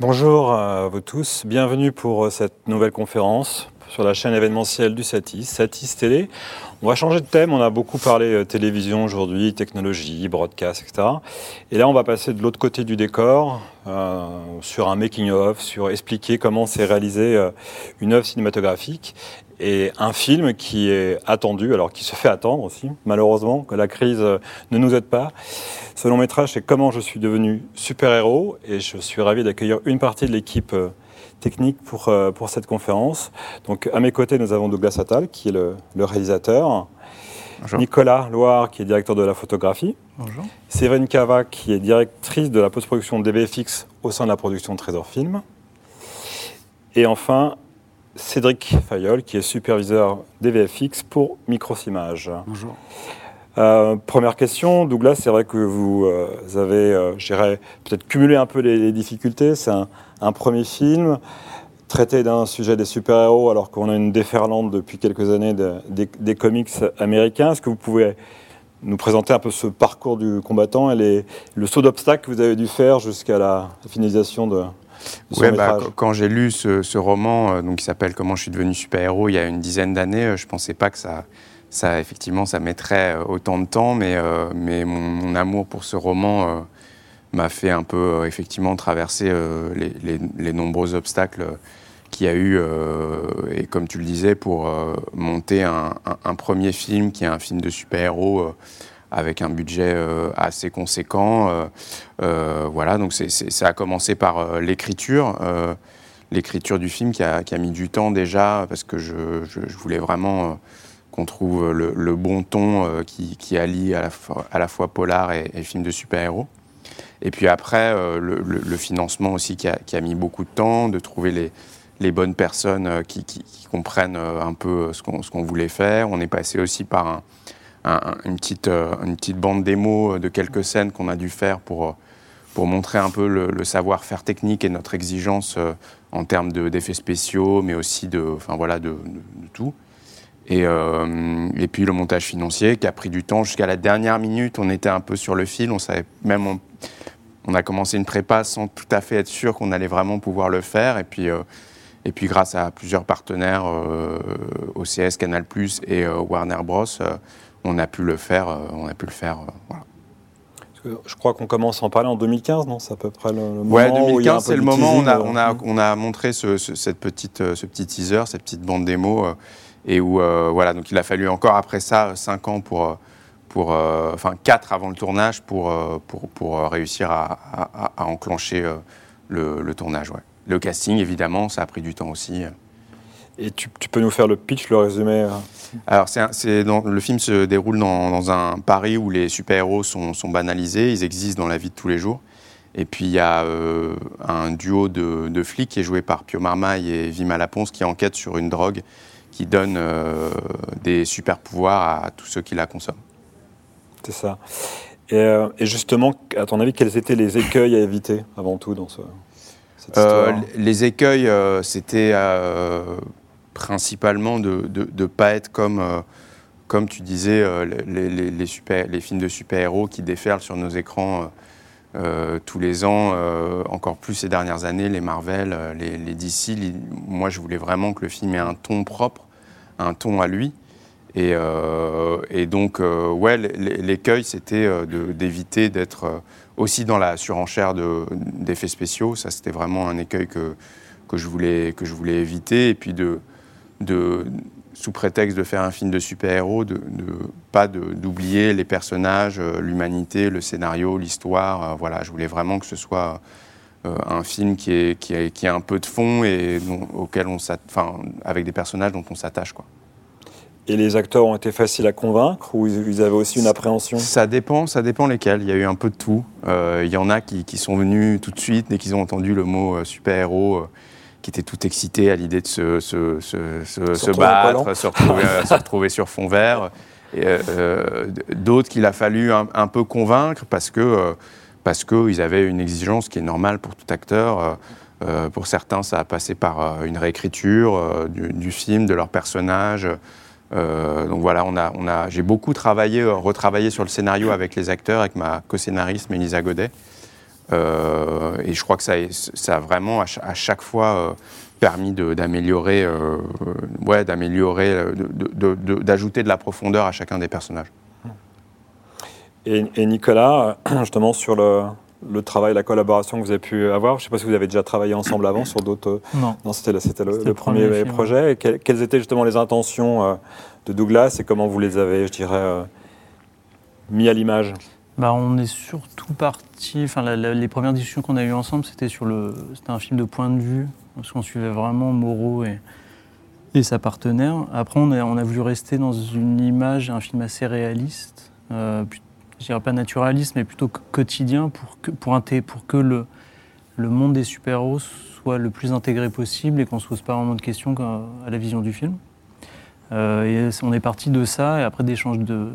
Bonjour à vous tous, bienvenue pour cette nouvelle conférence sur la chaîne événementielle du Satis, Satis Télé. On va changer de thème, on a beaucoup parlé euh, télévision aujourd'hui, technologie, broadcast, etc. Et là, on va passer de l'autre côté du décor, euh, sur un making-of, sur expliquer comment s'est réalisée euh, une œuvre cinématographique et un film qui est attendu, alors qui se fait attendre aussi, malheureusement, que la crise ne nous aide pas. Ce long métrage, c'est Comment je suis devenu super-héros, et je suis ravi d'accueillir une partie de l'équipe technique pour, euh, pour cette conférence. Donc, à mes côtés, nous avons Douglas Attal, qui est le, réalisateur. Nicolas Loire, qui est directeur de la photographie. Bonjour. Séverine Cava, qui est directrice de la post-production de DVFX au sein de la production de Trésor Film. Et enfin, Cédric Fayol, qui est superviseur DVFX pour Microsimage. Bonjour. Euh, première question, Douglas, c'est vrai que vous euh, avez, euh, peut-être cumulé un peu les, difficultés. C'est un, premier film traité d'un sujet des super-héros alors qu'on a une déferlante depuis quelques années des, comics américains. Est-ce que vous pouvez nous présenter un peu ce parcours du combattant et le saut d'obstacle que vous avez dû faire jusqu'à la finalisation de, ouais, bah, quand j'ai lu ce, roman, donc, qui s'appelle Comment je suis devenu super-héros il y a une dizaine d'années, je ne pensais pas que ça ça, effectivement, ça mettrait euh, autant de temps, mais, euh, mais mon, amour pour ce roman euh, m'a fait un peu, effectivement, traverser les, nombreux obstacles qu'il y a eu, et comme tu le disais, pour monter un, premier film qui est un film de super-héros avec un budget assez conséquent. voilà, donc ça a commencé par l'écriture l'écriture du film qui a, mis du temps déjà, parce que je, voulais vraiment qu'on trouve le, bon ton euh, qui, allie à la, fois, polar et, film de super-héros. Et puis après, euh, le, financement aussi qui a, mis beaucoup de temps, de trouver les, bonnes personnes euh, qui, comprennent un peu ce qu'on voulait faire. On est passé aussi par une, petite, une petite bande démo de quelques scènes qu'on a dû faire pour, pour montrer un peu le, savoir-faire technique et notre exigence en termes d'effets spéciaux, mais aussi de, enfin, voilà, de tout. Euh, et, puis le montage financier qui a pris du temps jusqu'à la dernière minute. On était un peu sur le fil. On savait même on, a commencé une prépa sans tout à fait être sûr qu'on allait vraiment pouvoir le faire. Et puis euh, et puis grâce à plusieurs partenaires, euh, OCS, Canal+ et Warner Bros, on a pu le faire. on a pu le faire. Je crois qu'on commence à en parler en 2015, non? C'est à peu près le, moment. Ouais, 2015, c'est le moment. où on a, on a, on a montré ce, cette petite, ce petit teaser, cette petite bande démo et où, euh, voilà, donc il a fallu encore après ça 5 ans pour, euh, pour euh, enfin 4 avant le tournage pour, pour, pour réussir à, à, enclencher le, le, tournage. Ouais. Le casting, évidemment, ça a pris du temps aussi. Et tu, tu peux nous faire le pitch, le résumé Alors, c'est le film se déroule dans, dans, un Paris où les super-héros sont, sont, banalisés, ils existent dans la vie de tous les jours. Et puis il y a un duo de, de, flics qui est joué par Pio Marmaille et Vima Laponce qui enquête sur une drogue qui donne euh, des super pouvoirs à tous ceux qui la consomment. C'est ça. Euh, et, justement, à ton avis, quels étaient les écueils à éviter avant tout dans ce, cette euh, histoire? Les écueils, c'était principalement de ne pas être comme, comme tu disais, les, les, les films de super-héros qui déferlent sur nos écrans euh, tous les ans, euh, encore plus ces dernières années, les Marvel, euh, les, les DC. moi, je voulais vraiment que le film ait un ton propre, un ton à lui. Et, et donc, ouais, l'écueil, c'était d'éviter d'être aussi dans la surenchère d'effets spéciaux. Ça, c'était vraiment un écueil que, que, je voulais, que je voulais éviter. Et puis de, de sous prétexte de faire un film de super-héros, de, pas d'oublier les personnages, euh, l'humanité, le scénario, l'histoire. Euh, voilà, je voulais vraiment que ce soit euh, un film qui, est, qui, est, qui a un peu de fond et auquel on enfin, avec des personnages dont on s'attache, quoi. Et les acteurs ont été faciles à convaincre ou ils avaient aussi une appréhension? Ça dépend, ça dépend lesquels. Il y a eu un peu de tout. il y en a qui, qui, sont venus tout de suite dès qu'ils ont entendu le mot super-héros qui était tout excité à l'idée de se, se, se, se battre, se retrouver, se retrouver, sur fond vert. Euh, euh, d'autres qu'il a fallu un, peu convaincre parce que euh, parce qu'ils avaient une exigence qui est normale pour tout acteur. pour certains, ça a passé par une réécriture du, film, de leur personnage. donc voilà, on a, on a, j'ai beaucoup travaillé, retravaillé sur le scénario avec les acteurs, avec ma co-scénariste Mélisa Godet. Et je crois que ça, ça a vraiment à, chaque fois permis d'améliorer, ouais, d'améliorer, d'ajouter de, la profondeur à chacun des personnages. Et, et Nicolas, justement sur le, le travail, la collaboration que vous avez pu avoir Je ne sais pas si vous avez déjà travaillé ensemble avant sur d'autres. Non. Non, c'était le, premier, projet. quelles, étaient justement les intentions euh, de Douglas et comment vous les avez, je dirais, euh, mis à l'image? Bah, on est surtout parti. Enfin, les premières discussions qu'on a eues ensemble, c'était sur le. C'était un film de point de vue, parce qu'on suivait vraiment Moreau et, et sa partenaire. Après, on a, on a voulu rester dans une image, un film assez réaliste, euh, je dirais pas naturaliste, mais plutôt quotidien pour que, pour, pour que le, le monde des super-héros soit le plus intégré possible et qu'on ne se pose pas vraiment de questions à la vision du film. Euh, et on est parti de ça et après d'échanges de,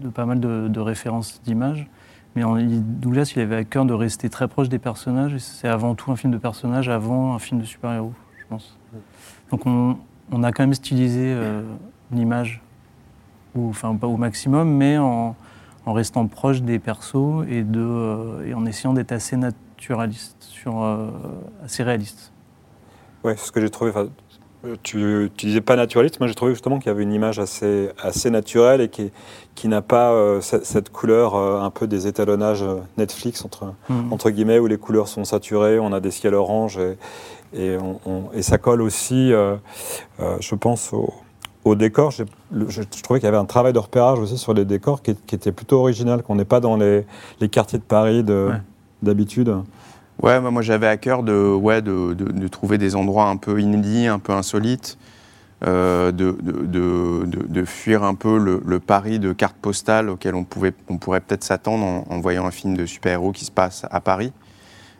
de, pas mal de, références d'images. Mais Douglas, il avait à cœur de rester très proche des personnages. C'est avant tout un film de personnages avant un film de super-héros, je pense. Donc on, a quand même stylisé euh, l'image, enfin pas au maximum, mais en, restant proche des persos euh, et en essayant d'être assez naturaliste, assez réaliste. Ouais, c'est ce que j'ai trouvé. Tu, tu, disais pas naturaliste, moi j'ai trouvé justement qu'il y avait une image assez, assez naturelle et qui, qui n'a pas euh, cette, couleur un peu des étalonnages Netflix entre, mm. entre guillemets où les couleurs sont saturées, on a des ciels orange et, et, on, et ça colle aussi, je pense, au, au décor, je, trouvais qu'il y avait un travail de repérage aussi sur les décors qui, était plutôt original, qu'on n'est pas dans les, quartiers de Paris d'habitude. Ouais. Moi j'avais à cœur de, ouais, de, trouver des endroits un peu inédits, un peu insolites, euh, de, fuir un peu le, Paris de cartes postales auquel on, pouvait, on pourrait peut-être s'attendre en, voyant un film de super-héros qui se passe à Paris.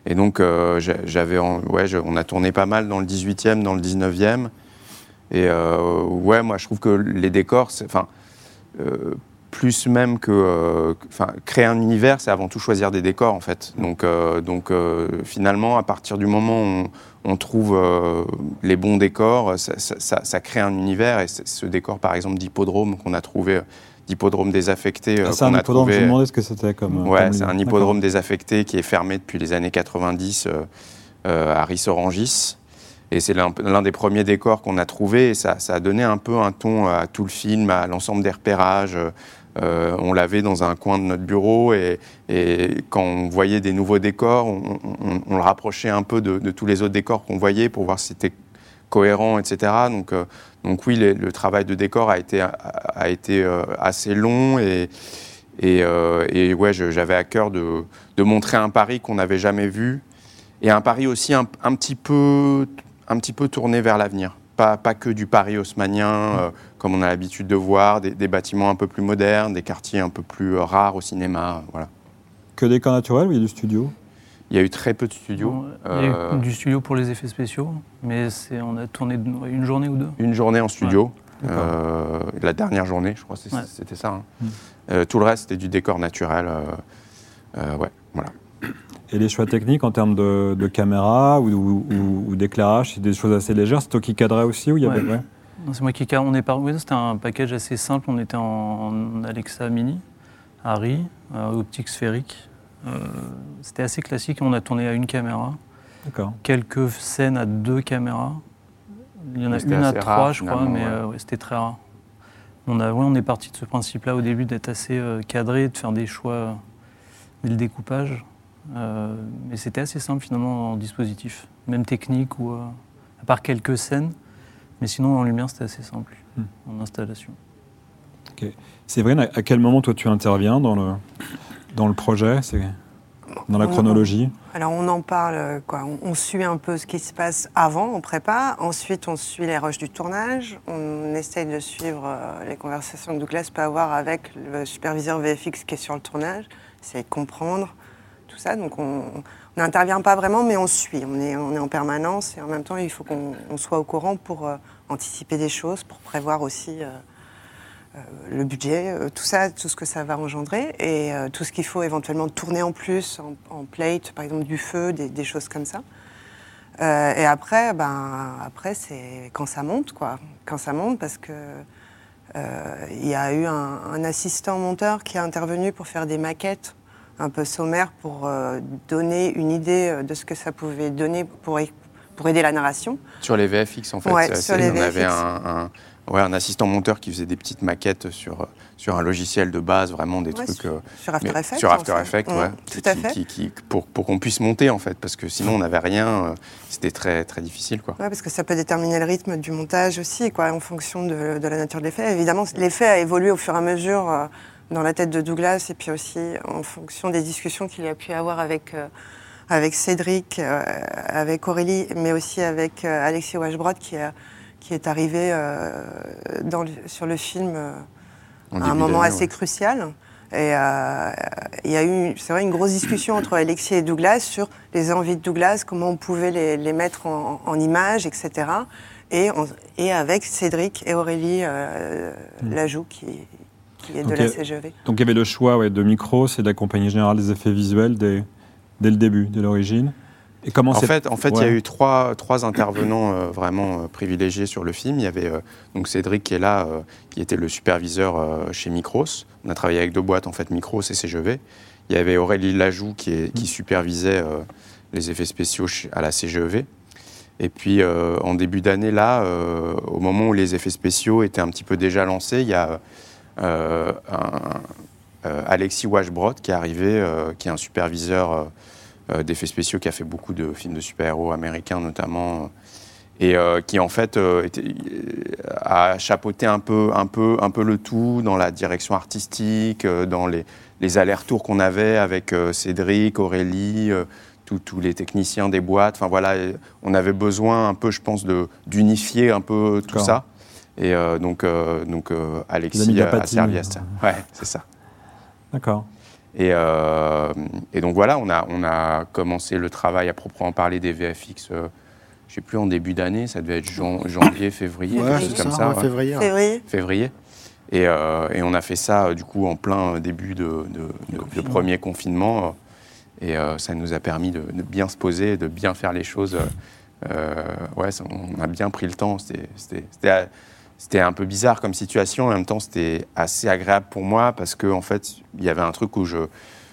Et donc, euh, j'avais, ouais, on a tourné pas mal dans le 18e, dans le 19e. Et euh, ouais, moi je trouve que les décors, enfin, euh, plus même que, euh, créer un univers, c'est avant tout choisir des décors en fait. Donc, donc finalement, à partir du moment où on, trouve les bons décors, ça, ça, crée un univers. Et ce décor, par exemple, d'hippodrome qu'on a trouvé d'hippodrome désaffecté. Ah, c'est un hippodrome, je me demandais ce que c'était comme. Ouais, c'est un hippodrome désaffecté qui est fermé depuis les années 90 à Rissorangis. Et c'est l'un des premiers décors qu'on a trouvé. Et ça, a donné un peu un ton à tout le film, à l'ensemble des repérages. Euh, on l'avait dans un coin de notre bureau et, quand on voyait des nouveaux décors, on, le rapprochait un peu de, tous les autres décors qu'on voyait pour voir si c'était cohérent, etc. Donc, euh, donc oui, le, travail de décor a été, euh, assez long et, ouais, j'avais à cœur de, montrer un Paris qu'on n'avait jamais vu et un Paris aussi un petit peu un petit peu tourné vers l'avenir. Pas, pas, que du Paris haussmanien, euh, comme on a l'habitude de voir, des, bâtiments un peu plus modernes, des quartiers un peu plus euh, rares au cinéma. Voilà. Que des cas naturels ou il y a du studio? Il y a eu très peu de studios. il y a eu euh, du studio pour les effets spéciaux, mais on a tourné une journée ou deux Une journée en studio. la dernière journée, je crois, c'était ça. Hein. Mm. tout le reste, c'était du décor naturel. ouais, voilà. Et les choix techniques en termes de, caméra ou, d'éclairage, c'est des choses assez légères. C'est toi qui cadrais aussi ou il y avait C'est moi qui cadre. On est par... c'était un package assez simple. On était en, Alexa Mini, Harry, euh, optique sphérique. Euh, c'était assez classique. On a tourné à une caméra. D'accord. Quelques scènes à deux caméras. Il y en a une à trois, je crois, mais euh, c'était très rare. On, a, on est parti de ce principe-là au début d'être assez cadré, de faire des choix dès le découpage. Euh, mais c'était assez simple finalement en dispositif, même technique ou euh, à part quelques scènes. Mais sinon en lumière c'était assez simple hmm. en installation. C'est vrai, à quel moment toi tu interviens dans le, dans le projet? C'est dans la chronologie? Alors on en parle, quoi. On, suit un peu ce qui se passe avant, on prépare. Ensuite on suit les rushs du tournage. On essaye de suivre euh, les conversations que Douglas peut avoir avec le superviseur VFX qui est sur le tournage. Essayer de comprendre tout ça. Donc on n'intervient pas vraiment, mais on suit. On est, on est en permanence et en même temps, il faut qu'on soit au courant pour euh, anticiper des choses, pour prévoir aussi euh, euh, le budget, tout ça, tout ce que ça va engendrer et tout ce qu'il faut éventuellement tourner en plus, en, plate, par exemple du feu, des, choses comme ça. et après, ben, après c'est quand ça monte, quoi. Quand ça monte, parce que il y a eu un, un, assistant monteur qui a intervenu pour faire des maquettes un peu sommaire pour euh, donner une idée euh, de ce que ça pouvait donner pour, pour aider la narration. Sur les VFX, en fait. Ouais, sur les on VFX. avait un, un- ouais, un assistant monteur qui faisait des petites maquettes sur, sur un logiciel de base, vraiment des Ouais, trucs. sur, euh, sur After Effects. Sur After. Effects, ouais. Tout Qui- à fait. qui- qui- pour pour qu'on puisse monter, en fait, parce que sinon, on n'avait rien. C'était très, très difficile, quoi. Ouais, parce que ça peut déterminer le rythme du montage aussi, quoi, en fonction de, de la nature de l'effet. Évidemment, l'effet a évolué au fur et à mesure dans la tête de Douglas et puis aussi en fonction des discussions qu'il a pu avoir avec, euh, avec Cédric, euh, avec Aurélie, mais aussi avec euh, Alexis Washbrod qui, a- qui est arrivé dans le- sur le film à un moment assez ouais. crucial. Et il y a eu, c'est vrai, une grosse discussion entre Alexis et Douglas sur les envies de Douglas, comment on pouvait les, les mettre en, en images, etc. Et, on- et avec Cédric et Aurélie euh, Lajoux, qui, qui est de Ok. la CGV. Donc il y avait le choix ouais, de Micros et de la compagnie générale des effets visuels dès, dès le début, dès l'origine. Et comment En c'est fait, en fait, il y a eu trois, trois intervenants euh, vraiment euh, privilégiés sur le film. Il y avait euh, donc Cédric qui est là, euh, qui était le superviseur euh, chez Micros. On a travaillé avec deux boîtes, en fait, Micros et CGV. Il y avait Aurélie Lajoux qui, est- qui supervisait euh, les effets spéciaux à la CGEV. Et puis, euh, en début d'année, là, euh, au moment où les effets spéciaux étaient un petit peu déjà lancés, il y a euh, un- euh, Alexis Washbrod qui est arrivé, euh, qui est un superviseur euh, euh, d'effets spéciaux qui a fait beaucoup de films de super-héros américains notamment, euh, et euh, qui en fait euh, était- euh, a chapeauté un peu, un, peu, un peu le tout dans la direction artistique, euh, dans les, les allers-retours qu'on avait avec euh, Cédric, Aurélie, euh, tous- les techniciens des boîtes. Enfin voilà, on avait besoin un peu, je pense, d'unifier un peu tout ça. Et euh, donc, euh, donc euh, Alexis a, a servi à ça. Ouais, c'est ça. D'accord. Et, euh, et donc voilà, on a, on a commencé le travail à proprement parler des VFX, euh, je sais plus, en début d'année, ça devait être jan- janvier, février, Ouais, quelque chose ça, comme ça. ouais, ouais. février. Février. Février. Et, euh, et on a fait ça euh, du coup en plein début de, de- de- de premier confinement. euh, Et euh, ça nous a permis de, de bien se poser, de bien faire les choses. ouais, ça- on a bien pris le temps. C'était- C'était un peu bizarre comme situation. En même temps, c'était assez agréable pour moi parce qu'en en fait, il y avait un truc où je,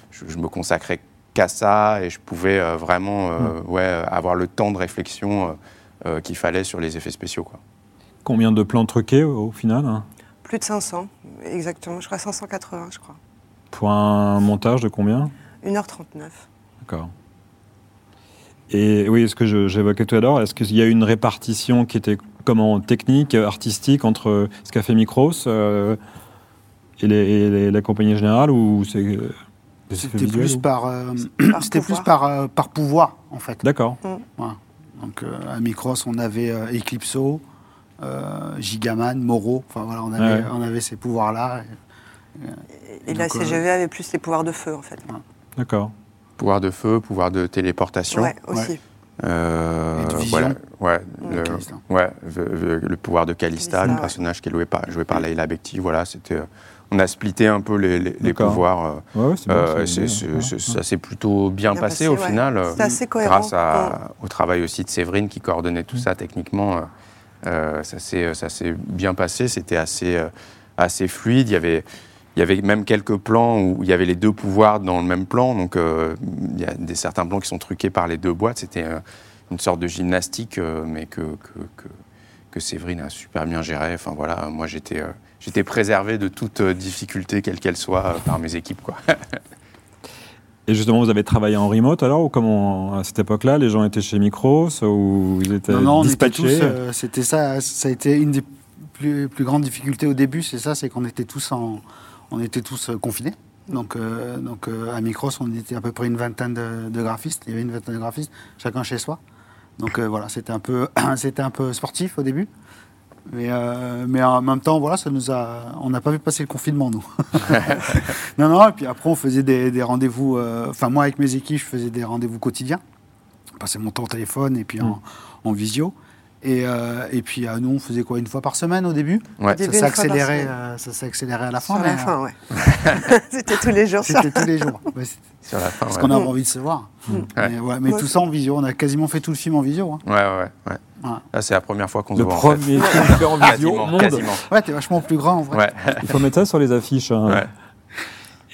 je, je me consacrais qu'à ça et je pouvais euh, vraiment euh, ouais, avoir le temps de réflexion euh, euh, qu'il fallait sur les effets spéciaux. Quoi. Combien de plans truqués au, au final hein? Plus de 500, exactement. Je crois 580, je crois. Pour un montage de combien? 1h39. D'accord. Et oui, ce que j'évoquais tout à l'heure, est-ce qu'il y a eu une répartition qui était comment technique, artistique entre ce qu'a fait Micros euh, et, les, et les- la compagnie générale ou c'est euh, C'était plus ou- par, euh, c'était plus pouvoir. par, euh, par pouvoir, en fait. D'accord. Voilà. Donc euh, à Micros, on avait euh, Eclipso, euh, Gigaman, Moro. Enfin voilà, on avait, Ouais. on avait ces pouvoirs-là. Et la Donc, euh, CGV avait plus les pouvoirs de feu, en fait. D'accord. Pouvoir de feu, pouvoir de téléportation. Ouais, aussi. Euh, voilà, ouais, le, ouais, le, le- le pouvoir de Calista, Calista, le ouais. personnage qui est joué par, joué par Leila Bekti. Voilà, c'était, euh, on a splitté un peu les, les- pouvoirs. euh, c'est euh, ça s'est plutôt bien, Bien passé, passé, au ouais. final. euh, C'était assez cohérent. grâce à- au travail aussi de Séverine qui coordonnait tout ça techniquement. ça s'est bien passé, c'était assez, euh, assez fluide. Il y avait. Il y avait même quelques plans où il y avait les deux pouvoirs dans le même plan. Donc, euh, il y a des, certains plans qui sont truqués par les deux boîtes. C'était euh, une sorte de gymnastique, euh, mais que, que, que, que Séverine a super bien géré. Enfin, voilà, moi, j'étais euh, j'étais préservé de toute euh, difficulté, quelle qu'elle soit, euh, par mes équipes. Quoi. Et justement, vous avez travaillé en remote alors ou comment à cette époque-là, les gens étaient chez Micros ou ils étaient Non, non, on était dispatchés tous. euh, c'était ça. Ça a été une des plus, plus grandes difficultés au début. C'est ça, c'est qu'on était tous en, on était tous euh, confinés. Donc, euh, donc euh, à Micros, on était à peu près une vingtaine de, de graphistes. Il y avait une vingtaine de graphistes, chacun chez soi. Donc euh, voilà, c'était un peu, c'était un peu sportif au début. Mais, mais en même temps, voilà, ça nous a, on n'a pas vu passer le confinement, nous. non, non, et puis après, on faisait des, des rendez-vous. Enfin, moi, avec mes équipes, je faisais des rendez-vous quotidiens. Je passais mon temps au téléphone et puis en, en visio. Et, euh, et puis, euh, nous, on faisait quoi Une fois par semaine au début Ouais. Ça s'est accéléré, euh, accéléré à la fin. Sur mais, la fin, ouais. C'était tous les euh, jours ça. C'était tous les jours. Ouais, c'est- Sur la fin, Parce ouais. qu'on avait Mm. envie de se voir. Ouais. Mais, ouais, mais tout aussi. ça en visio. On a quasiment fait tout le film en visio. hein. Ouais, ouais, ouais. Voilà. Là, c'est la première fois qu'on se Le voit. en fait. premier film fait en visio au monde. quasiment. Ouais, t'es vachement plus grand en vrai. Ouais, Il faut mettre ça sur les affiches. hein.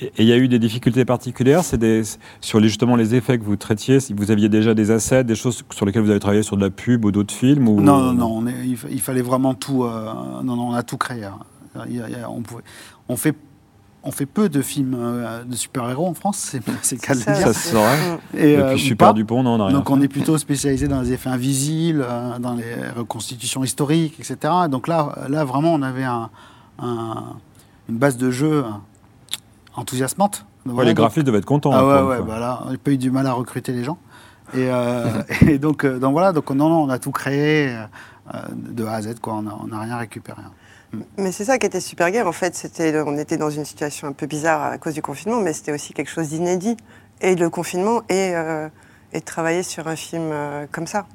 Et il y a eu des difficultés particulières C'est des, sur les, justement les effets que vous traitiez Si vous aviez déjà des assets, des choses sur lesquelles vous avez travaillé sur de la pub ou d'autres films ou... Non, non, non, on est- il, fa- il fallait vraiment tout. euh, non, non, on a tout créé. hein. Il il on, pouvait, on, fait, on fait peu de films euh, de super-héros en France, c'est le cas de le Ça, dire. Ça se saurait. Et, euh, puis Super pas. Dupont, non, on n'a rien. Donc on est plutôt spécialisé dans les effets invisibles, euh, dans les reconstitutions historiques, etc. Donc là, là vraiment, on avait un- un- une base de jeu euh, enthousiasmante. Ouais, Voilà, les graphistes devaient être contents. Ah hein, ouais, ouais, bah là, on n'a pas eu du mal à recruter les gens. Et, euh, et donc, euh, donc voilà, donc non, non, on a tout créé euh, de A à Z, quoi. On n'a rien récupéré. hein. Mais c'est ça qui était super gay. En fait, c'était, on était dans une situation un peu bizarre à cause du confinement, mais c'était aussi quelque chose d'inédit. Et le confinement et, euh, et de travailler sur un film euh, comme ça.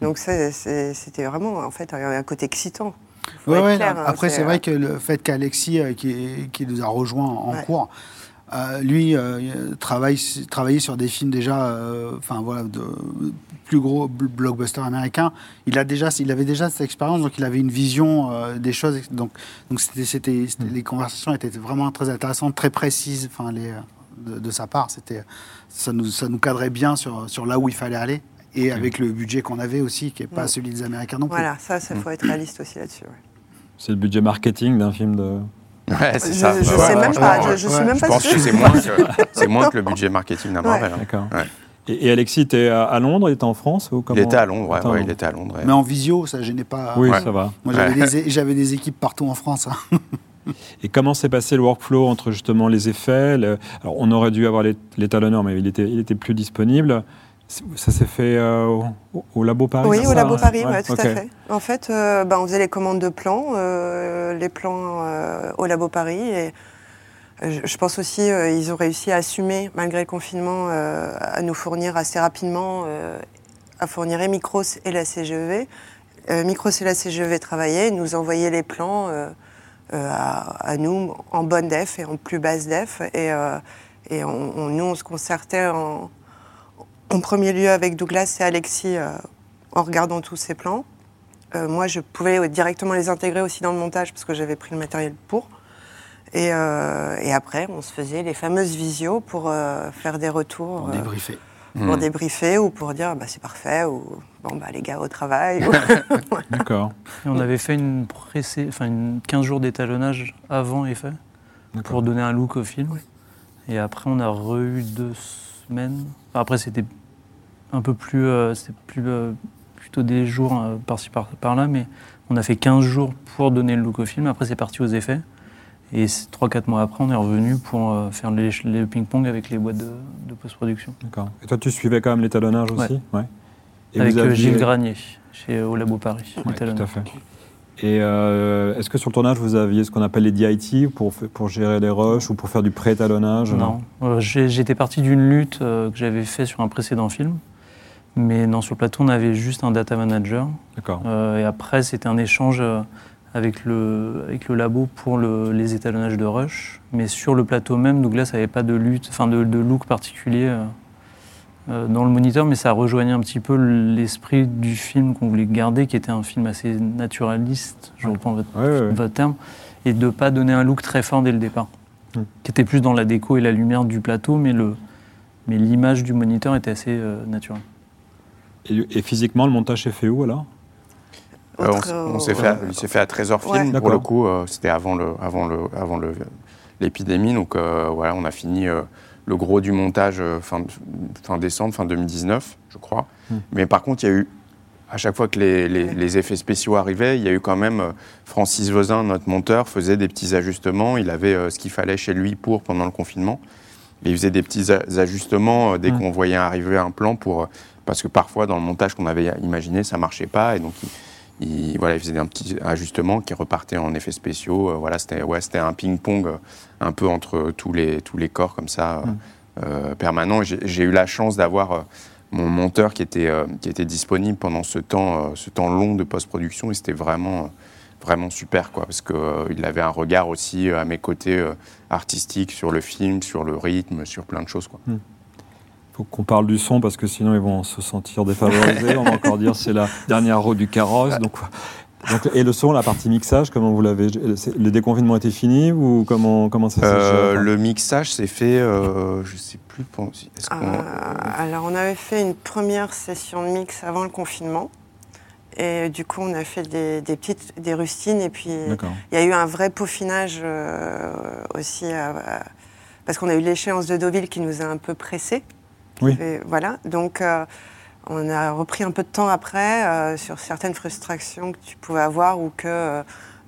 Donc c'était vraiment, en fait, un côté excitant. Ouais, ouais, clair, hein, après, c'est, c'est euh, vrai que le fait qu'Alexis, euh, qui, qui nous a rejoints en Ouais. cours, euh, lui, euh, travaille, travaillait sur des films déjà, euh, enfin voilà, de plus gros bl- blockbusters américains. Il, a déjà, il avait déjà cette expérience, donc il avait une vision euh, des choses. Donc, donc c'était, c'était, c'était- les conversations étaient vraiment très intéressantes, très précises enfin, les, de, de sa part. C'était, ça, nous, ça nous cadrait bien sur, sur là où il fallait aller. Et avec le budget qu'on avait aussi, qui n'est pas Mm. celui des Américains non plus. Voilà, ça, il faut être réaliste aussi là-dessus. ouais. C'est le budget marketing d'un film de. Ouais, c'est Je- ça. je Ouais, sais même pas, je- ouais. je suis Ouais. même Je pas pense que sûre. c'est moins, que- c'est moins que le budget marketing d'un Ouais. Marvel. hein. D'accord. Ouais. Et, et Alexis était à, à Londres, il était en France ou comment Il était à Londres, ouais, il était à Londres. ouais. Mais en visio, ça gênait pas. Oui, Ouais. ça va. Moi, j'avais Ouais. des, équipes partout en France. hein. Et comment s'est passé le workflow entre justement les effets le- Alors, on aurait dû avoir l'é- l'étalonneur, mais il était, il était plus disponible. Ça s'est fait euh, au, au Labo Paris Oui, au ça Labo Paris, Ouais, ouais, tout à fait. En fait, euh, bah, on faisait les commandes de plans, euh, les plans euh, au Labo Paris. Et je, pense aussi ils ont réussi à assumer, malgré le confinement, à nous fournir assez rapidement, à fournir et Micros et la CGEV. Euh, Micros et la CGEV travaillaient, ils nous envoyaient les plans à, à nous en bonne def et en plus basse def. Et, et on- on- nous, on se concertait en, en premier lieu avec Douglas et Alexis euh, en regardant tous ces plans. Euh, moi, je pouvais directement les intégrer aussi dans le montage parce que j'avais pris le matériel pour. Et, euh, et après, on se faisait les fameuses visios pour euh, faire des retours, On euh, débriefait. pour Mm. débriefer ou pour dire bah, c'est parfait ou bon bah les gars au travail. D'accord. Et on avait fait une pressée, une 15 jours d'étalonnage avant effet pour donner un look au film. Et après, on a re-eu deux Enfin, après, c'était un peu plus, euh, c'était plus euh, plutôt des jours euh, par-ci par- par-là, mais on a fait 15 jours pour donner le look au film. Après, c'est parti aux effets. Et 3-4 mois après, on est revenu pour faire les, les ping-pong avec les boîtes de, de post-production. D'accord. Et toi, tu suivais quand même l'étalonnage aussi? Ouais. Et avec vous aviez- Gilles Granier, chez, au Labo Paris. Ouais, tout à fait. Et euh, est-ce que sur le tournage, vous aviez ce qu'on appelle les DIT pour, pour gérer les rushs ou pour faire du pré-étalonnage? Non. Euh, J'étais parti d'une lutte euh, que j'avais fait sur un précédent film. Mais non, sur le plateau, on avait juste un data manager. D'accord. Et après, c'était un échange avec le, avec le labo pour le- les étalonnages de rush. Mais sur le plateau même, Douglas n'avait pas de lutte, enfin de, de look particulier dans le moniteur, mais ça rejoignait un petit peu l'esprit du film qu'on voulait garder, qui était un film assez naturaliste, je reprends votre, Ouais, ouais, ouais. votre terme, et de ne pas donner un look très fort dès le départ, qui était plus dans la déco et la lumière du plateau, mais le mais l'image du moniteur était assez euh, naturelle. Et, et physiquement, le montage s'est fait où alors? Euh, on s'est fait, il s'est fait à Trésor. Film. Pour le coup, euh, c'était avant le, avant le, avant le, l'épidémie. Donc euh, voilà, on a fini euh, le gros du montage euh, fin, fin décembre, fin 2019, je crois. Hmm. Mais par contre, il y a eu à chaque fois que les, les- effets spéciaux arrivaient, il y a eu quand même euh, Francis Vezin, notre monteur, faisait des petits ajustements. Il avait euh, ce qu'il fallait chez lui pour pendant le confinement. Et il faisait des petits ajustements dès Hmm. qu'on voyait arriver un plan pour parce que parfois dans le montage qu'on avait imaginé, ça marchait pas et donc il, il, voilà, il faisait un petit ajustement qui repartait en effets spéciaux. Euh, voilà, c'était ouais, un ping-pong euh, un peu entre tous les, tous les corps comme ça, euh, Mm. permanent. J'ai eu la chance d'avoir mon monteur qui était, qui était disponible pendant ce temps, ce temps long de post-production et c'était vraiment, vraiment super, quoi, parce qu'il avait un regard aussi euh, à mes côtés euh, artistique sur le film, sur le rythme, sur plein de choses. Quoi. Faut qu'on parle du son parce que sinon ils vont se sentir défavorisés. On va encore dire c'est la dernière roue du carrosse. Donc Donc, et le son, la partie mixage, comment vous l'avez Le déconfinement était fini ou comment, comment ça s'est Euh, le mixage s'est fait, euh, je sais plus. Euh, alors, on avait fait une première session de mix avant le confinement. Et du coup, on a fait des, des petites des rustines. Et puis, il y a eu un vrai peaufinage euh, aussi. à- à- parce qu'on a eu l'échéance de Deauville qui nous a un peu pressés. Oui. Voilà. Donc, euh, on a repris un peu de temps après euh, sur certaines frustrations que tu pouvais avoir ou que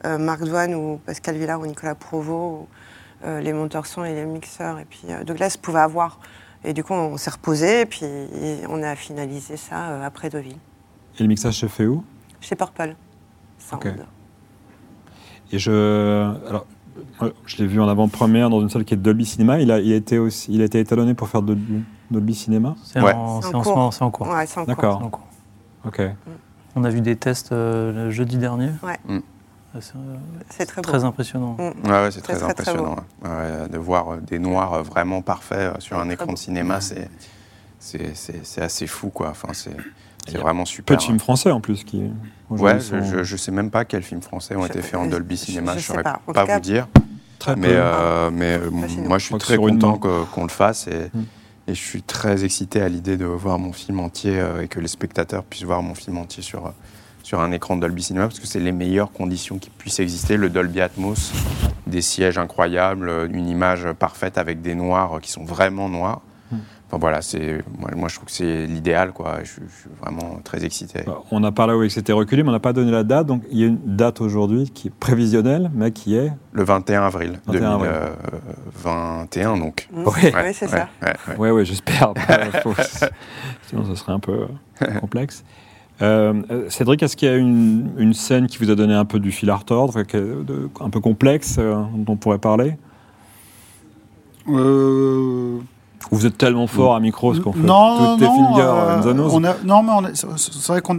euh, Marc Douane ou Pascal Villard ou Nicolas Provost, ou, les monteurs son et les mixeurs, et puis Douglas pouvaient avoir. Et du coup, on s'est reposé et puis on a finalisé ça après Deauville, Et le mixage se fait où? Chez Purple. Sound. Ok. Et je, alors, je l'ai vu en avant-première dans une salle qui est Dolby Cinema. Il a, il a été aussi, il a été étalonné pour faire de Dolby Cinéma. C'est Ouais. en, en en cours. moment, c'est en cours. Ouais, c'est en D'accord. cours. Ok. On a vu des tests euh, le jeudi dernier. Ouais. Mm. Euh, C'est euh, C'est très impressionnant. Mm. Ouais, ouais, c'est Très, très, très, très impressionnant. ouais. Ouais, de voir des noirs vraiment parfaits sur un écran de cinéma, c'est c'est- assez fou, quoi. Enfin, c'est c'est vraiment Peu super. de films français en plus qui. Ouais, sont je, je sais même pas quels films français ont Je- été faits en Dolby je- Cinéma, je sais saurais pas. cas, vous dire. Très Mais, peu. euh, mais euh, moi, je suis très content qu'on le fasse et, Mm. et je suis très excité à l'idée de voir mon film entier euh, et que les spectateurs puissent voir mon film entier sur, sur un écran de Dolby Cinema parce que c'est les meilleures conditions qui puissent exister. Le Dolby Atmos, des sièges incroyables, une image parfaite avec des noirs qui sont vraiment noirs. Enfin voilà, c'est moi, moi, je trouve que c'est l'idéal quoi. Je, je suis vraiment très excité. Bah, On a parlé oui, que c'était reculé, mais on n'a pas donné la date. Donc il y a une date aujourd'hui qui est prévisionnelle, mais qui est. Le 21 avril 21 avril. 2021 donc. Mm. Ouais. Oui, c'est ça. ouais. Ouais, ouais, j'espère. Faut- Sinon, ce serait un peu euh, complexe. Euh, euh, Cédric, est-ce qu'il y a une, une scène qui vous a donné un peu du fil à retordre, un peu complexe, euh, dont on pourrait parler? Euh, vous êtes tellement fort à micro, parce qu'on fait non, toutes tes non, fingers euh, in the nose on a, non, mais on a- c'est vrai qu'on.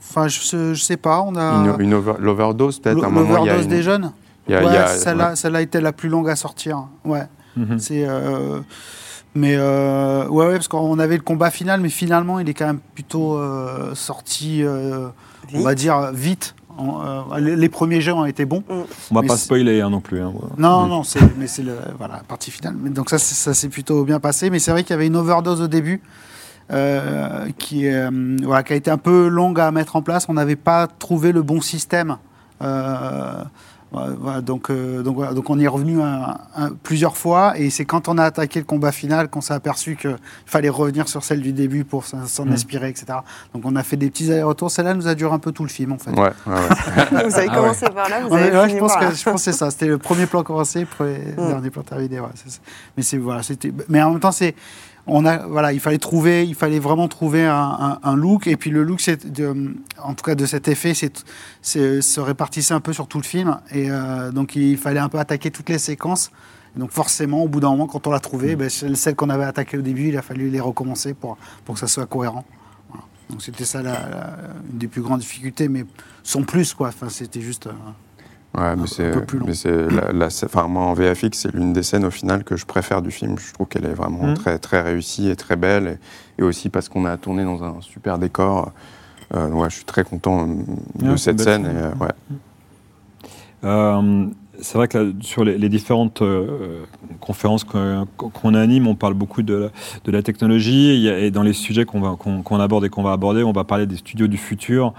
Enfin, je, sais- je sais pas, on a. Une, une over- l'overdose peut-être à un moment il y a L'overdose une- des jeunes il y a- Ouais, y a- celle-là ouais. celle-là était la plus longue à sortir. Ouais. Mhm. C'est. euh, mais euh, ouais, ouais, parce qu'on avait le combat final, mais finalement, il est quand même plutôt euh, sorti, euh, on va dire, vite. Euh, les, premiers jeux ont été bons. On va Mais pas spoiler hein, non plus. hein. Non, Oui. non, c'est, mais c'est le, voilà, la partie finale. Mais donc ça, ça s'est plutôt bien passé. Mais c'est vrai qu'il y avait une overdose au début euh, qui, euh, voilà, qui a été un peu longue à mettre en place. On n'avait pas trouvé le bon système. Voilà, donc, euh, donc, voilà, donc on y est revenu un- un- plusieurs fois. Et c'est quand on a attaqué le combat final qu'on s'est aperçu qu'il fallait revenir sur celle du début pour s'en s'en Mm. inspirer, etc. Donc on a fait des petits allers-retours. Celle-là nous a duré un peu tout le film, en fait. Ouais, ouais, ouais. Vous avez Ah commencé par là, vous avez ouais, fini je, pense par là. que, je pense que c'est ça. C'était le premier plan commencé, le Mm. dernier plan terminé. ouais, c'est ça. mais c'est voilà, c'était. Mais en même temps, c'est on a voilà, il fallait trouver, il fallait vraiment trouver un, un- un look. Et puis le look, c'est de- en tout cas de cet effet, c'est c'est- se répartissait un peu sur tout le film. Et euh, donc il fallait un peu attaquer toutes les séquences. Et donc forcément, au bout d'un moment, quand on l'a trouvé, ben, celle celle qu'on avait attaquée au début, il a fallu les recommencer pour pour que ça soit cohérent. Voilà. Donc c'était ça la, la- une des plus grandes difficultés, mais sans plus quoi. Enfin, c'était juste. euh, Ouais, mais c'est, mais la, la enfin, moi en VFX, c'est l'une des scènes au final que je préfère du film. Je trouve qu'elle est vraiment Mhm. très très réussie et très belle, et, et aussi parce qu'on a tourné dans un super décor. Euh, ouais, je suis très content euh, de Ouais, cette une scène. Et, euh, ouais. Euh, c'est vrai que là, sur les, les différentes conférences qu'on qu'on anime, on parle beaucoup de la, de la technologie. Et dans les sujets qu'on va- qu'on qu'on aborde et qu'on va aborder, on va parler des studios du futur,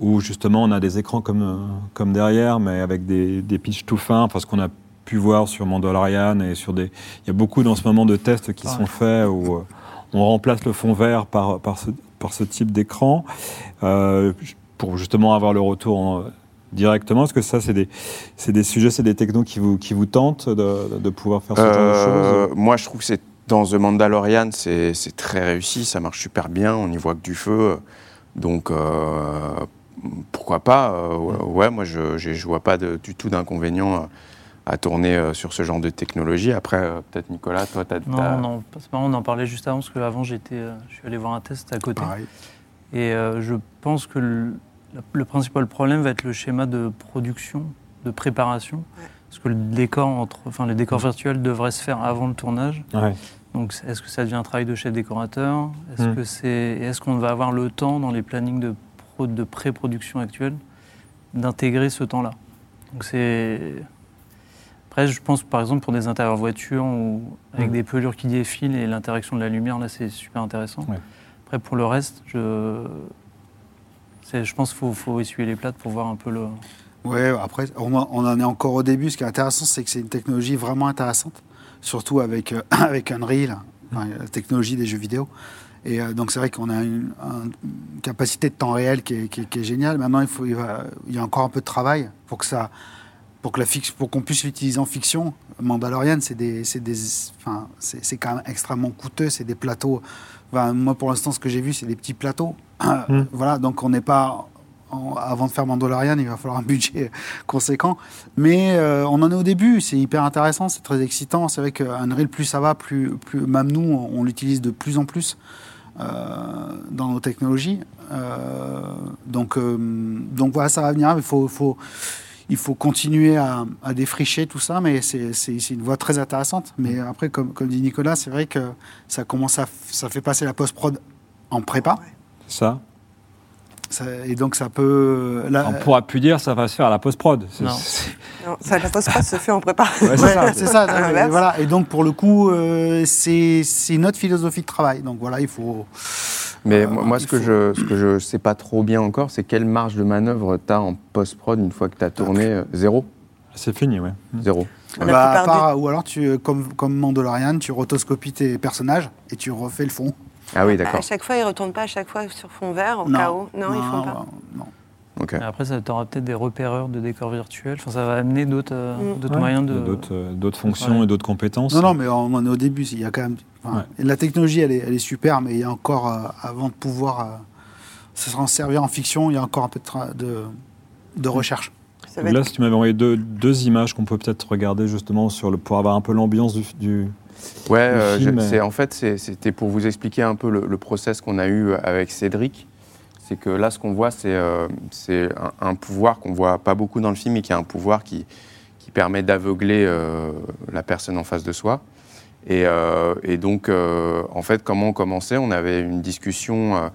où justement on a des écrans comme, euh, comme derrière, mais avec des, des pitchs tout fins, parce qu'on a pu voir sur Mandalorian et sur des. Il y a beaucoup dans ce moment de tests qui sont faits où euh, on remplace le fond vert par, par, ce, par ce type d'écran euh, pour justement avoir le retour en- directement. Est-ce que ça, c'est des, c'est des sujets, c'est des technos qui vous, qui vous tentent de, de pouvoir faire ce genre de choses moi, je trouve que c'est dans The Mandalorian, c'est, c'est très réussi, ça marche super bien. On n'y voit que du feu, donc euh, pourquoi pas euh, ouais, ouais, moi, je ne vois pas de- du tout d'inconvénient à, à tourner euh, sur ce genre de technologie. Après, euh, peut-être Nicolas, toi, tu as Non, non, c'est marrant, on en parlait juste avant, parce qu'avant, j'étais, euh, je suis allé voir un test à côté. pareil. Et euh, je pense que le, le principal problème va être le schéma de production, de préparation. Ouais. Parce que le décor, entre, enfin, le décor virtuel devrait se faire avant le tournage. Ouais. Donc, est-ce que ça devient un travail de chef décorateur? Est-ce Mm. que c'est, est-ce qu'on va avoir le temps dans les plannings de, de pré-production actuels d'intégrer ce temps-là. Donc c'est. Après, je pense par exemple pour des intérieurs voitures ou avec Mm. des pelures qui défilent et l'interaction de la lumière, là c'est super intéressant. Ouais. Après, pour le reste, je, c'est- je pense qu'il faut, faut essuyer les plates pour voir un peu le. Ouais, après, on en on en est encore au début. Ce qui est intéressant, c'est que c'est une technologie vraiment intéressante, surtout avec, euh, avec Unreal, la technologie des jeux vidéo. Et euh, donc, c'est vrai qu'on a une, un- une capacité de temps réel qui est, qui est- qui est géniale. Maintenant, il, faut, il, va- il y a encore un peu de travail pour que ça. Pour, que la fic- pour qu'on puisse l'utiliser en fiction, Mandalorian, c'est des, c'est des, enfin, c'est c'est quand même extrêmement coûteux. C'est des plateaux. Enfin, moi, pour l'instant, ce que j'ai vu, c'est des petits plateaux. Mm. Voilà, donc on n'est pas. Avant de faire Mandalorian, il va falloir un budget conséquent. Mais euh, on en est au début, c'est hyper intéressant, c'est très excitant. C'est vrai qu'Unreal, plus ça va, plus, même nous, on, l'utilise de plus en plus euh, dans nos technologies. Euh, donc, voilà, ça va venir. Il faut, continuer à, défricher tout ça, mais c'est une voie très intéressante. Mais après, comme, dit Nicolas, c'est vrai que ça ça fait passer la post-prod en prépa. Ça, Ça- et donc ça peut. Là, on pourra plus dire ça va se faire à la post-prod. Non. ça, la post-prod se fait en prépa. Ouais, c'est Ouais, ça. non, voilà. Et donc, pour le coup, euh, c'est notre philosophie de travail. Donc voilà, il faut. Mais Euh, moi, ce que faut- je ce que je sais pas trop bien encore, c'est quelle marge de manœuvre tu as en post-prod une fois que tu as tourné euh, Zéro C'est fini, ouais. Zéro. Bah, Ou alors, tu, comme, comme Mandalorian, tu rotoscopies tes personnages et tu refais le fond. Ah oui, À d'accord. chaque fois, ils ne retournent pas à chaque fois sur fond vert, au cas où. Non, ils font pas. Non. Ok. Et après, ça t'aura peut-être des repéreurs de décors virtuels. Enfin, ça va amener d'autres euh, Mm. Ouais. moyens de. D'autres euh, fonctions Ouais. et d'autres compétences. Non, non, mais on en est au début. Il y a quand même. enfin, Ouais. La technologie, elle est, elle est super, mais il y a encore, euh, avant de pouvoir euh, se s'en servir en fiction, il y a encore un peu de, de, de recherche. Ça va Là, si tu m'avais envoyé deux, deux images qu'on peut peut-être regarder justement sur le, pour avoir un peu l'ambiance du, du- Ouais, Le euh, euh, c'est en fait c'est- c'était pour vous expliquer un peu le, le process qu'on a eu avec Cédric. C'est que là, ce qu'on voit, c'est euh, c'est un, un pouvoir qu'on voit pas beaucoup dans le film, et qui est un pouvoir qui, qui permet d'aveugler euh, la personne en face de soi. Et, euh, et donc, euh, en fait, comment on commençait? On avait une discussion, euh,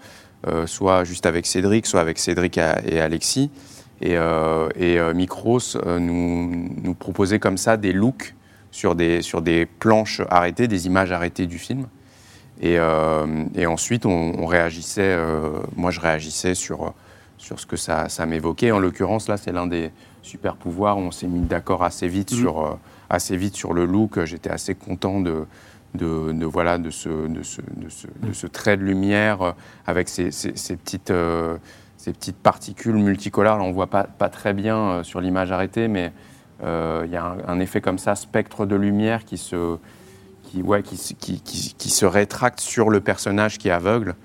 euh, soit juste avec Cédric, soit avec Cédric et Alexis. Et, euh, et euh, Micros euh, nous, nous proposait comme ça des looks sur des, sur des planches arrêtées, des images arrêtées du film. Et, euh, et ensuite, on, on réagissait, euh, moi je réagissais sur, sur ce que ça, ça m'évoquait. En l'occurrence, là, c'est l'un des super pouvoirs où on s'est mis d'accord assez vite, Mhm. sur, euh, assez vite sur le look. J'étais assez content de, de, de, voilà, de, ce, de, ce, de, ce, trait de lumière avec ces, ces, ces petites, euh, ces petites particules multicolores. Là, on ne voit pas, pas très bien sur l'image arrêtée, mais il y a un, un effet comme ça, spectre de lumière qui se, qui, ouais, qui, qui, qui- se rétracte sur le personnage qui est aveugle.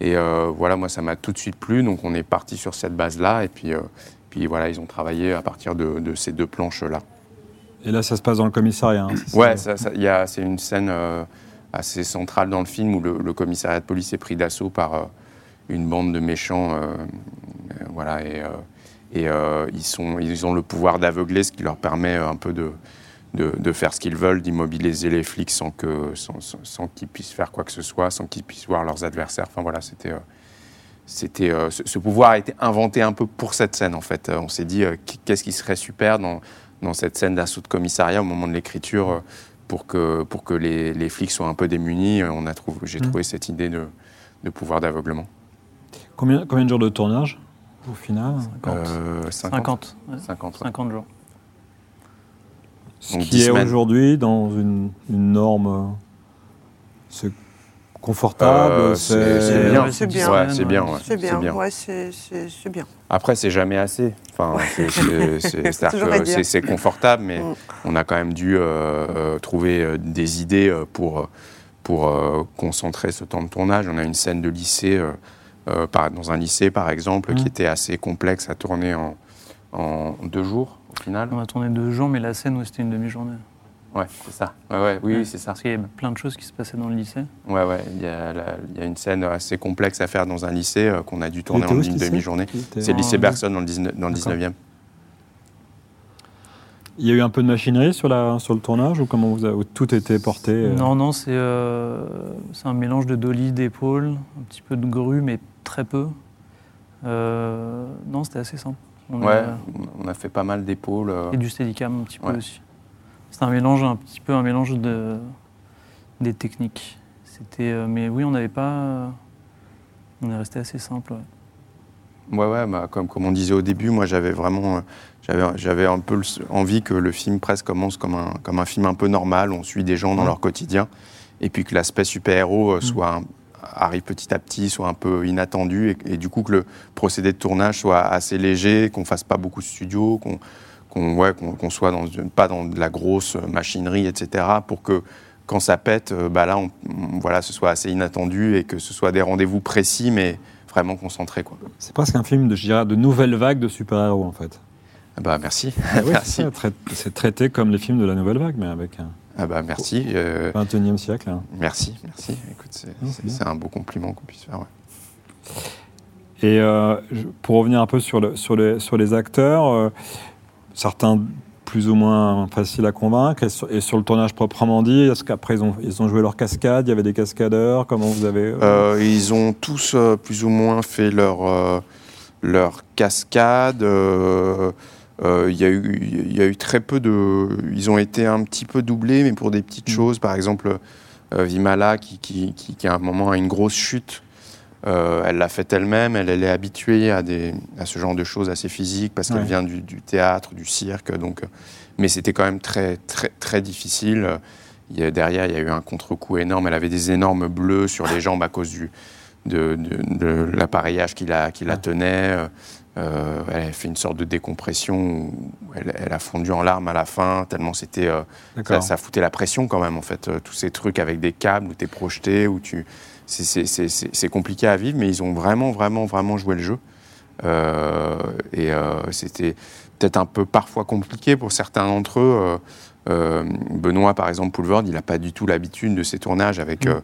Et euh, voilà, moi, ça m'a tout de suite plu. Donc, on est parti sur cette base-là. Et puis, euh, puis voilà, ils ont travaillé à partir de, de ces deux planches-là. Et là, ça se passe dans le commissariat. hein, Ouais, ça, ça- il y a- c'est une scène euh, assez centrale dans le film où le, le commissariat de police est pris d'assaut par euh, une bande de méchants. euh, euh, voilà, et, euh, et euh, ils, sont, ils ont le pouvoir d'aveugler, ce qui leur permet euh, un peu de, de, de faire ce qu'ils veulent, d'immobiliser les flics sans, que, sans, sans- sans qu'ils puissent faire quoi que ce soit, sans qu'ils puissent voir leurs adversaires. Enfin voilà, c'était. euh, c'était, ce, ce pouvoir a été inventé un peu pour cette scène en fait. On s'est dit qu'est-ce qui serait super dans, dans cette scène d'assaut de commissariat au moment de l'écriture pour que, pour que les, les flics soient un peu démunis. On a trouvé, j'ai Mm. trouvé cette idée de, de pouvoir d'aveuglement. Combien, combien de jours de tournage? Au final 50. Euh, 50 50. ouais. 50, ouais. 50 jours. Ce Donc qui 10 est aujourd'hui dans une, une norme euh, c'est confortable, Euh, c'est bien. Ouais, C'est bien. Ouais, c'est bien. ouais. ouais. C'est bien, ouais, c'est bien. Après, c'est jamais assez. Enfin, c'est- c'est- confortable, mais Mm. on a quand même dû euh, euh, trouver euh, des idées pour, pour euh, concentrer ce temps de tournage. On a une scène de lycée, euh, par- dans un lycée par exemple, qui était assez complexe à tourner en, en deux jours au final. On a tourné deux jours, mais la scène, ouais, c'était une demi-journée. Ouais, c'est ça. Ouais, ouais, oui, c'est ça. Parce qu'il y avait plein de choses qui se passaient dans le lycée. Ouais, ouais. Il y, a la- il y a une scène assez complexe à faire dans un lycée euh, qu'on a dû tourner en une lycée demi-journée. C'est le en- lycée Bergson dans le 19 dans le D'accord. 19e. Il y a eu un peu de machinerie sur, la, sur le tournage ou comment vous avez, ou tout était porté euh, Non, non, c'est euh, c'est un mélange de dolly, d'épaule, un petit peu de grue, mais très peu. Euh, non, c'était assez simple. On Ouais, a- on a fait pas mal d'épaules. euh. et du steadicam un petit peu Ouais. aussi. C'est un mélange, un petit peu un mélange de, des techniques. C'était, euh, mais oui, on n'avait pas. On est resté assez simple. ouais. Ouais, ouais, bah, comme, comme on disait au début, moi j'avais vraiment, j'avais, un peu envie que le film presque commence comme un, comme un film un peu normal, on suit des gens dans leur quotidien, et puis que l'aspect super-héros Mm. soit un- arrive petit à petit, soit un peu inattendu, et, et du coup que le procédé de tournage soit assez léger, qu'on fasse pas beaucoup de studios, qu'on, qu'on, ouais, soit dans, pas dans de la grosse machinerie, etc., pour que quand ça pète, euh, bah là, on, on- voilà, ce soit assez inattendu et que ce soit des rendez-vous précis, mais vraiment concentrés, quoi. C'est presque un film de, je dirais, de nouvelle vague de super-héros, en fait. Ah Bah merci. Ah oui, Merci. c'est traité comme les films de la nouvelle vague, mais avec un Ah bah merci. euh, 21e siècle. hein. merci, merci. Écoute, c'est, un beau compliment qu'on puisse faire. ouais. Et euh, pour revenir un peu sur, le, sur, les, sur les acteurs, euh, certains plus ou moins faciles à convaincre, et sur, et sur le tournage proprement dit, est-ce qu'après ils ont, ils ont joué leur cascade, il y avait des cascadeurs, comment vous avez... euh, ils ont tous plus ou moins fait leur, leur cascade. Euh, Il y, a eu- il y a eu très peu de. Ils ont été un petit peu doublés, mais pour des petites Mm. choses. Par exemple, euh, Vimala, qui, qui, qui, qui, à un moment a une grosse chute. euh, elle l'a faite elle-même, elle, elle est habituée à, des, à ce genre de choses assez physiques parce qu'elle Ouais. vient du, du théâtre, du cirque. Donc, mais c'était quand même très, très, très difficile. Il y a- derrière, il y a eu un contre-coup énorme. Elle avait des énormes bleus sur les jambes à cause du, de, de- de l'appareillage qui la, qui la tenait. Euh, elle a fait une sorte de décompression où elle, elle a fondu en larmes à la fin, tellement c'était, euh, ça, ça foutait la pression quand même, en fait. Euh, tous ces trucs avec des câbles où tu es projeté, où tu. c'est- compliqué à vivre, mais ils ont vraiment, vraiment, vraiment joué le jeu. Et c'était peut-être un peu parfois compliqué pour certains d'entre eux. Benoît, par exemple, Poulvord, il n'a pas du tout l'habitude de ces tournages avec. Mm.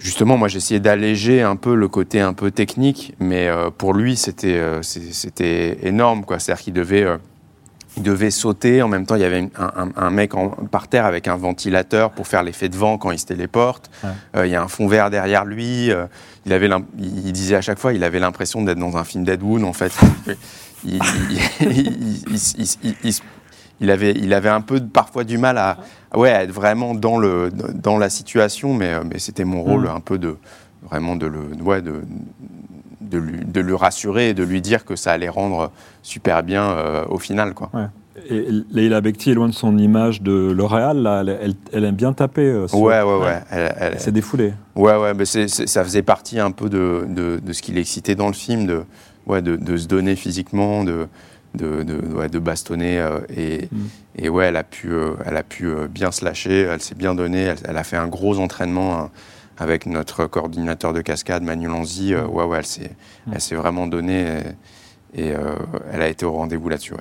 Justement, moi, j'essayais d'alléger un peu le côté un peu technique, mais euh, pour lui, c'était euh, c'était énorme. quoi. C'est-à-dire qu'il devait. euh, il devait sauter. En même temps, il y avait un, un- un mec en- par terre avec un ventilateur pour faire l'effet de vent quand il se téléporte. Ouais. Il y a un fond vert derrière lui. il, avait il il disait à chaque fois il avait l'impression d'être dans un film d'Ed Wood, en fait. Il, il- il- il- il- avait, il avait un peu parfois du mal à, ouais, à être vraiment dans, le, dans la situation, mais, euh, mais c'était mon rôle Mm. un peu de vraiment de le, ouais, de, de, lui, de le rassurer et de lui dire que ça allait rendre super bien euh, au final. Quoi. Et Leila Bekti est loin de son image de L'Oréal, là, elle, elle- elle aime bien taper. euh, sur- Ouais, ouais, ouais. Elle- elle- Elle s'est défoulée. Ouais, ouais, mais c'est- c'est- ça faisait partie un peu de, de, de ce qui l'excitait dans le film, de, ouais, de, de se donner physiquement, de, de, de, ouais, de bastonner. euh, et, Mm. et ouais, elle a pu, euh, elle a pu euh, bien se lâcher, elle s'est bien donnée, elle, elle a fait un gros entraînement hein, avec notre coordinateur de cascade, Manu Lanzi. ouais, ouais, elle s'est, Mm. elle s'est vraiment donnée et, et, euh, elle a été au rendez-vous là-dessus. ouais.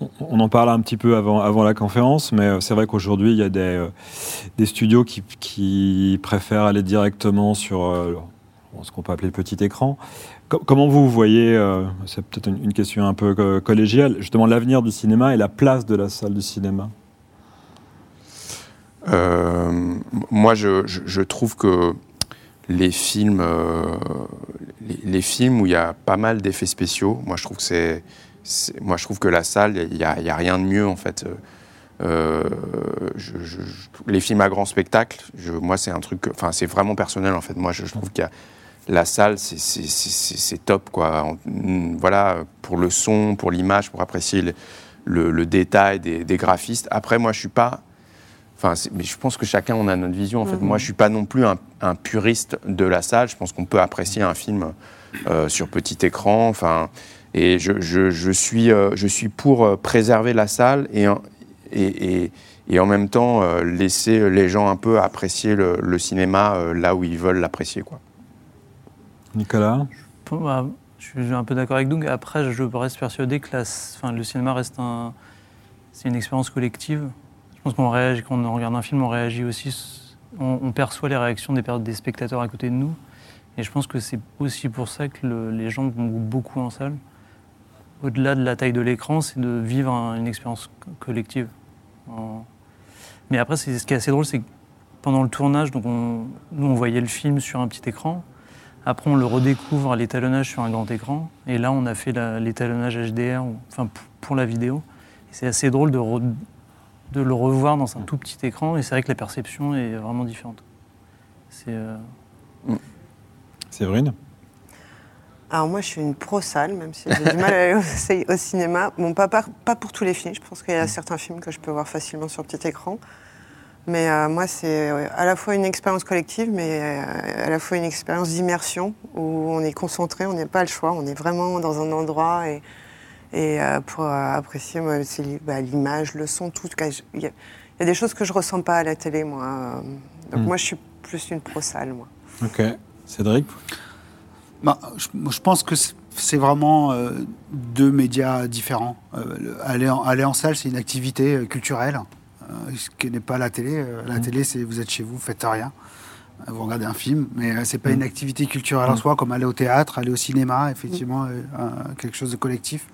On- On en parlait un petit peu avant, avant la conférence, mais c'est vrai qu'aujourd'hui, il y a des, euh, des studios qui, qui préfèrent aller directement sur euh, ce qu'on peut appeler le petit écran. Co- comment vous voyez, euh, c'est peut-être une, question un peu euh, collégiale, justement l'avenir du cinéma et la place de la salle du cinéma? Euh, moi, je, trouve que les films, les, films où il y a pas mal d'effets spéciaux, moi, je trouve que c'est, moi, je trouve que la salle, il y a, rien de mieux en fait. Les films à grand spectacle, moi, c'est un truc, enfin, c'est vraiment personnel en fait. Moi, je trouve qu'il y a la salle, c'est, top quoi. Mm, voilà, pour le son, pour l'image, pour apprécier le, le- le détail des, des graphistes. Après, moi, je suis pas Enfin, mais je pense que chacun on a notre vision. En fait, Mhm. moi, je suis pas non plus un, un puriste de la salle. Je pense qu'on peut apprécier un film euh, sur petit écran. Enfin, et je, je- je suis, euh, je suis pour euh, préserver la salle et, en- et, et- et en même temps laisser les gens un peu apprécier le, le cinéma là où ils veulent l'apprécier, quoi. Nicolas je suis un peu d'accord avec Doug. Après, je reste persuadé que la- le cinéma reste un, une expérience collective. Je pense qu'on réagit, quand on regarde un film, on réagit aussi, on, perçoit les réactions des, spectateurs à côté de nous. Et je pense que c'est aussi pour ça que le- les gens vont beaucoup en salle. Au-delà de la taille de l'écran, c'est de vivre un- une expérience co- collective. Mais après, ce qui est assez drôle, c'est que pendant le tournage, donc on, nous on voyait le film sur un petit écran. Après, on le redécouvre à l'étalonnage sur un grand écran. Et là, on a fait l'étalonnage HDR, enfin pour la vidéo. Et C'est assez drôle de, re- de le revoir dans un tout petit écran. Et c'est vrai que la perception est vraiment différente. C'est euh, Séverine? Alors moi, je suis une pro salle, même si j'ai du mal à aller au, au cinéma. Bon, pas, pas, pas pour tous les films. Je pense qu'il y a certains films que je peux voir facilement sur petit écran. Mais euh, moi, c'est ouais, à la fois une expérience collective, mais euh, à la fois une expérience d'immersion où on est concentré, on n'a pas le choix, on est vraiment dans un endroit et, et euh, pour euh, apprécier bah, l'image, le son, tout. Il y, a- il y a des choses que je ressens pas à la télé, moi. euh, Donc Mm. moi, je suis plus une pro salle, moi. Ok. Cédric? Bah, je, pense que c'est- vraiment euh, deux médias différents. Euh, le- aller, en, aller en salle, c'est une activité euh, culturelle, euh, ce qui n'est pas la télé. Euh, la télé, c'est vous êtes chez vous, vous faites rien. Euh, Vous regardez un film, mais euh, c'est pas une activité culturelle en soi, comme aller au théâtre, aller au cinéma, effectivement, euh, quelque chose de collectif.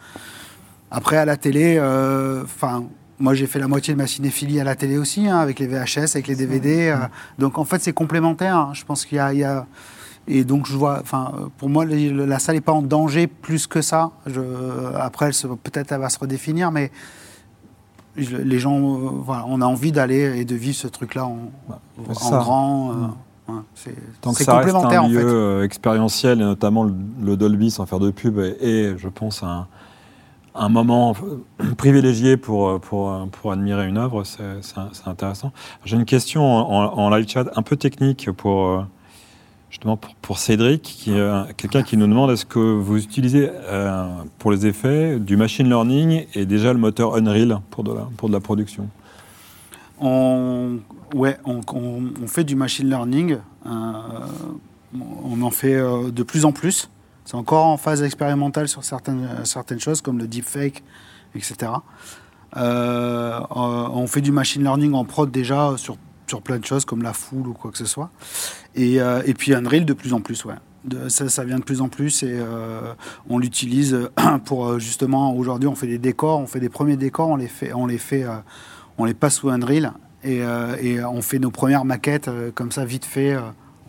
Après, à la télé, euh, enfin, moi j'ai fait la moitié de ma cinéphilie à la télé aussi, hein, avec les VHS, avec les DVD. euh, donc en fait, c'est complémentaire. hein. Je pense qu'il y a, il y a- et donc je vois, enfin, euh, pour moi, la salle n'est pas en danger plus que ça. Je, après, peut-être elle va se redéfinir, mais les gens, euh, voilà, on a envie d'aller et de vivre ce truc-là en, en grand. euh, Mm. ouais, c'est reste un en lieu fait. euh, expérientiel, et notamment le, le Dolby, sans faire de pub, est, je pense, un, un moment euh, privilégié pour, pour, pour admirer une œuvre, c'est intéressant. J'ai une question en, live chat un peu technique pour, justement pour, Cédric, qui euh, quelqu'un qui nous demande est-ce que vous utilisez euh, pour les effets du machine learning et déjà le moteur Unreal pour de la, pour de la production? On, ouais, on, fait du machine learning. euh, on en fait de plus en plus. C'est encore en phase expérimentale sur certaines, certaines choses, comme le deepfake, etc. On fait du machine learning en prod déjà sur, sur plein de choses, comme la foule ou quoi que ce soit. Et, euh, et puis Unreal de plus en plus, ouais. Ça, ça vient de plus en plus et euh, on l'utilise pour euh, justement aujourd'hui on fait des décors, on fait des premiers décors, on les fait, on les fait, on les passe sous Unreal et, et on fait nos premières maquettes comme ça vite fait.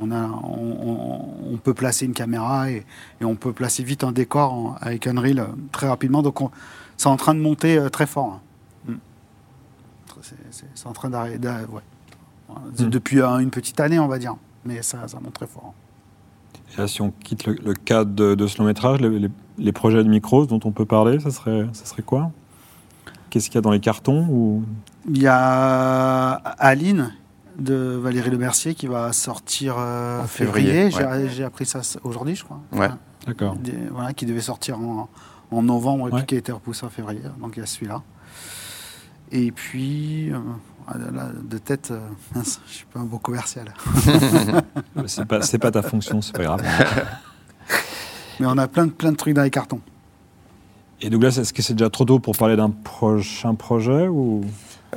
on, a, on, peut placer une caméra et, et on peut placer vite un décor en- avec Unreal très rapidement. Donc on- c'est en train de monter très fort. hein. Mm. C'est- en train d'arriver. d'a- ouais. Mm. Depuis euh, une petite année, on va dire. Mais ça, ça monte très fort. Et là, si on quitte le, le cadre de, de ce long métrage, les, les- les projets de micros dont on peut parler, ça serait, ça serait quoi? Qu'est-ce qu'il y a dans les cartons ou... Il y a Aline de Valérie Le Mercier qui va sortir euh, En février. février, J'ai j'ai appris ça aujourd'hui, je crois. Ouais. D'accord. Des- voilà, qui devait sortir en, en novembre et Ouais. puis qui a été repoussé en février. Donc il y a celui-là. Et puis, euh, là, de tête, euh, mince, je suis pas un beau commercial. C'est pas, c'est pas ta fonction, c'est pas grave. Mais on a plein de, plein de trucs dans les cartons. Et Douglas, est-ce que c'est déjà trop tôt pour parler d'un prochain projet ou?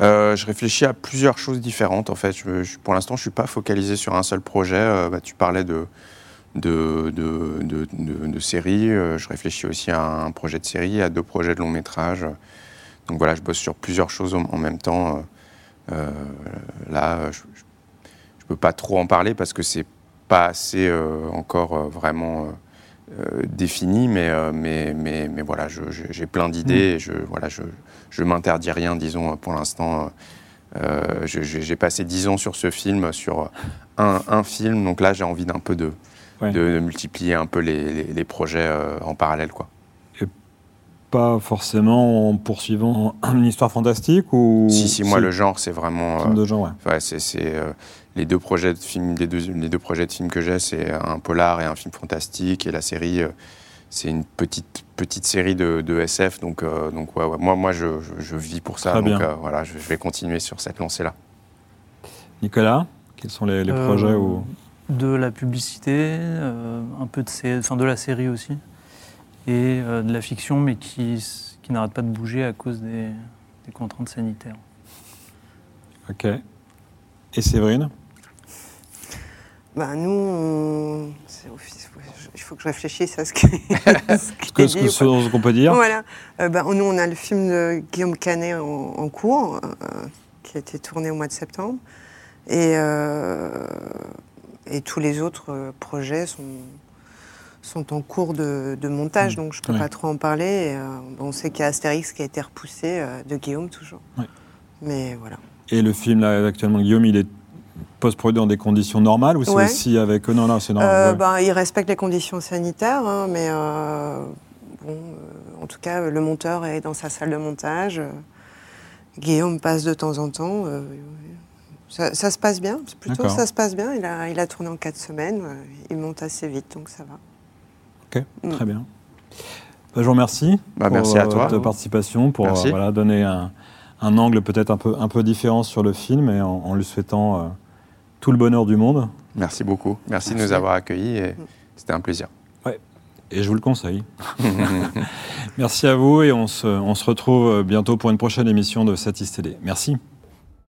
Euh, je réfléchis à plusieurs choses différentes. En fait, je, je- pour l'instant, je suis pas focalisé sur un seul projet. Euh, bah, tu parlais de de, de, de, de- de séries. Euh, je réfléchis aussi à un projet de série, à deux projets de long métrage. Donc voilà, je bosse sur plusieurs choses en, en même temps. Euh, là, je, je peux pas trop en parler parce que c'est pas assez euh, encore euh, vraiment. défini, mais, mais, mais, mais voilà, j'ai plein d'idées et je, voilà, je, je m'interdis rien, disons, pour l'instant. Euh, j'ai passé dix ans sur ce film, sur un, un film, donc là j'ai envie d'un peu de, Ouais. de, de multiplier un peu les, les- les projets euh, en parallèle. Quoi. Pas forcément en poursuivant une histoire fantastique ou Si, si, moi le genre c'est vraiment... film euh, de genre, ouais. Ouais, c'est c'est, euh, les deux projets de films, les deux, les deux projets de films que j'ai, c'est un polar et un film fantastique, et la série, euh, c'est une petite petite série de, de SF. Donc, euh, donc ouais, ouais, moi, moi, je, je, je vis pour ça. Très donc bien. euh, voilà, je, je vais continuer sur cette lancée-là. Nicolas, quels sont les, les Euh, projets où... De la publicité, euh, un peu de, sé- enfin, de la série aussi, et euh, de la fiction, mais qui, qui n'arrête pas de bouger à cause des, des contraintes sanitaires. Ok. Et Séverine? Ben, nous, on- il faut que je réfléchisse à ce qui, ce qui que- ce dit, qu'on peut dire Voilà. Euh, ben, nous, on a le film de Guillaume Canet en, en cours, euh, qui a été tourné au mois de septembre. Et, euh, et tous les autres projets sont, sont en cours de, de montage, Mm. donc je ne peux Ouais. pas trop en parler. Et, euh, on sait qu'il y a Astérix qui a été repoussé, euh, de Guillaume toujours. Ouais. Mais voilà. Et le film, là, actuellement, Guillaume, il est post-produit dans des conditions normales ou c'est Ouais. aussi avec. Non, non, c'est normal. Euh, ben, il respecte les conditions sanitaires, hein, mais euh, bon, euh, en tout cas, le monteur est dans sa salle de montage. euh, Guillaume passe de temps en temps. euh, ça, ça se passe bien, plutôt ça se passe bien. Il a, il a tourné en quatre semaines, euh, il monte assez vite, donc ça va. Ok, Mm. très bien. Bah, je vous remercie Bah, pour merci à euh, toi. votre participation, pour euh, voilà, donner un, un angle peut-être un peu, un peu différent sur le film et en, en lui souhaitant euh, tout le bonheur du monde. Merci beaucoup. Merci, de nous avoir accueillis et c'était un plaisir. Et je vous le conseille. Merci à vous et on se, on se retrouve bientôt pour une prochaine émission de Satis Télé. Merci.